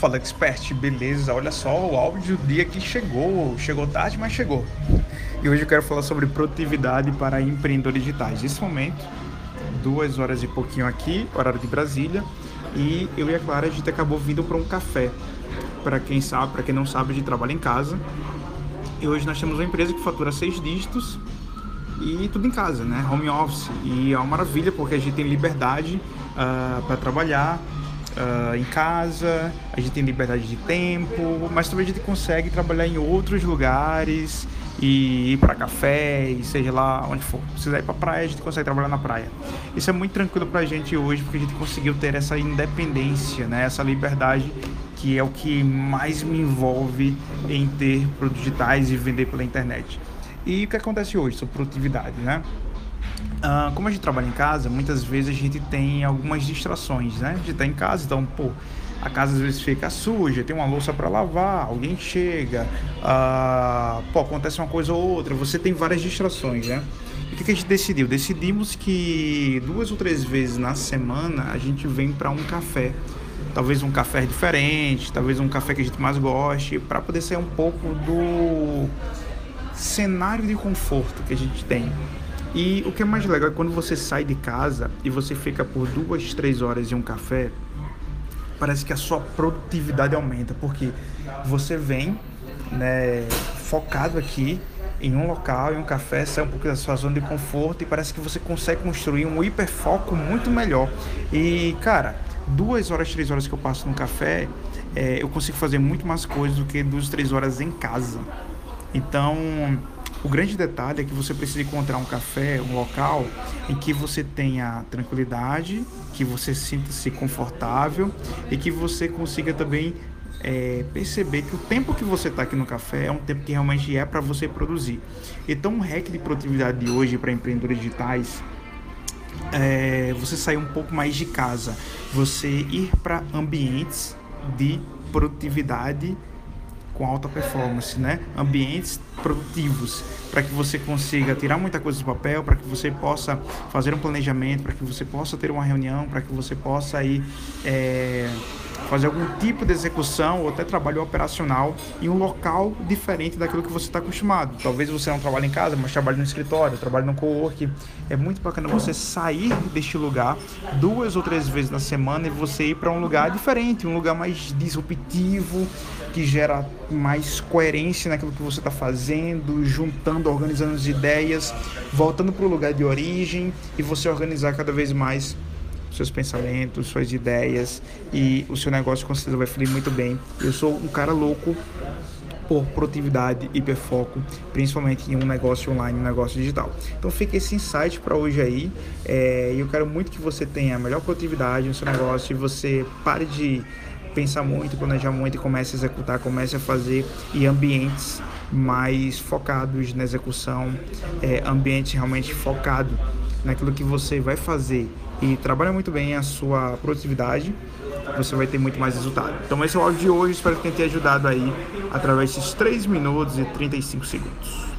Fala Expert, beleza? Olha só o áudio do dia que chegou. Chegou tarde, mas chegou. E hoje eu quero falar sobre produtividade para empreendedores digitais. Nesse momento, duas horas e pouquinho aqui, horário de Brasília, e eu e a Clara a gente acabou vindo para um café. Para quem sabe, para quem não sabe, a gente trabalha em casa. E hoje nós temos uma empresa que fatura seis dígitos e tudo em casa, né? Home office. E é uma maravilha porque a gente tem liberdade uh, para trabalhar uh, em casa, a gente tem liberdade de tempo, mas também a gente consegue trabalhar em outros lugares e ir para café, e seja lá onde for. Se quiser ir para praia, a gente consegue trabalhar na praia. Isso é muito tranquilo para a gente hoje, porque a gente conseguiu ter essa independência, né? essa liberdade que é o que mais me envolve em ter produtos digitais e vender pela internet. E o que acontece hoje sobre produtividade, né? Uh, como a gente trabalha em casa, muitas vezes a gente tem algumas distrações, né? A gente tá em casa, então, pô, a casa às vezes fica suja, tem uma louça para lavar, alguém chega, uh, pô, acontece uma coisa ou outra, você tem várias distrações, né? E o que, a gente decidiu? Decidimos que duas ou três vezes na semana a gente vem para um café. Talvez um café diferente, talvez um café que a gente mais goste, para poder sair um pouco do cenário de conforto que a gente tem. E o que é mais legal é quando você sai de casa e você fica por duas, três horas em um café, parece que a sua produtividade aumenta, porque você vem né, focado aqui em um local, em um café, sai um pouco da sua zona de conforto e parece que você consegue construir um hiperfoco muito melhor. E, cara, duas horas, três horas que eu passo no café, é, eu consigo fazer muito mais coisas do que duas, três horas em casa. Então, o grande detalhe é que você precisa encontrar um café, um local em que você tenha tranquilidade, que você sinta-se confortável e que você consiga também é, perceber que o tempo que você está aqui no café é um tempo que realmente é para você produzir. Então, um hack de produtividade de hoje para empreendedores digitais é você sair um pouco mais de casa, você ir para ambientes de produtividade com alta performance, né? Ambientes produtivos para que você consiga tirar muita coisa do papel, para que você possa fazer um planejamento, para que você possa ter uma reunião, para que você possa ir é, fazer algum tipo de execução ou até trabalho operacional em um local diferente daquilo que você está acostumado. Talvez você não trabalhe em casa, mas trabalhe no escritório, trabalhe no co-work. É muito bacana você sair deste lugar duas ou três vezes na semana e você ir para um lugar diferente, um lugar mais disruptivo, que gera mais coerência naquilo que você está fazendo, juntando, organizando as ideias, voltando para o lugar de origem e você organizar cada vez mais seus pensamentos, suas ideias e o seu negócio com certeza vai fluir muito bem. Eu sou um cara louco por produtividade, hiperfoco, principalmente em um negócio online, um negócio digital. Então fica esse insight para hoje aí. É, eu quero muito que você tenha a melhor produtividade no seu negócio e você pare de pensar muito, planejar muito e comece a executar, comece a fazer e ambientes mais focados na execução, é, ambiente realmente focado naquilo que você vai fazer e trabalha muito bem a sua produtividade, você vai ter muito mais resultado. Então esse é o áudio de hoje, espero que tenha te ajudado aí através desses 3 minutos e 35 segundos.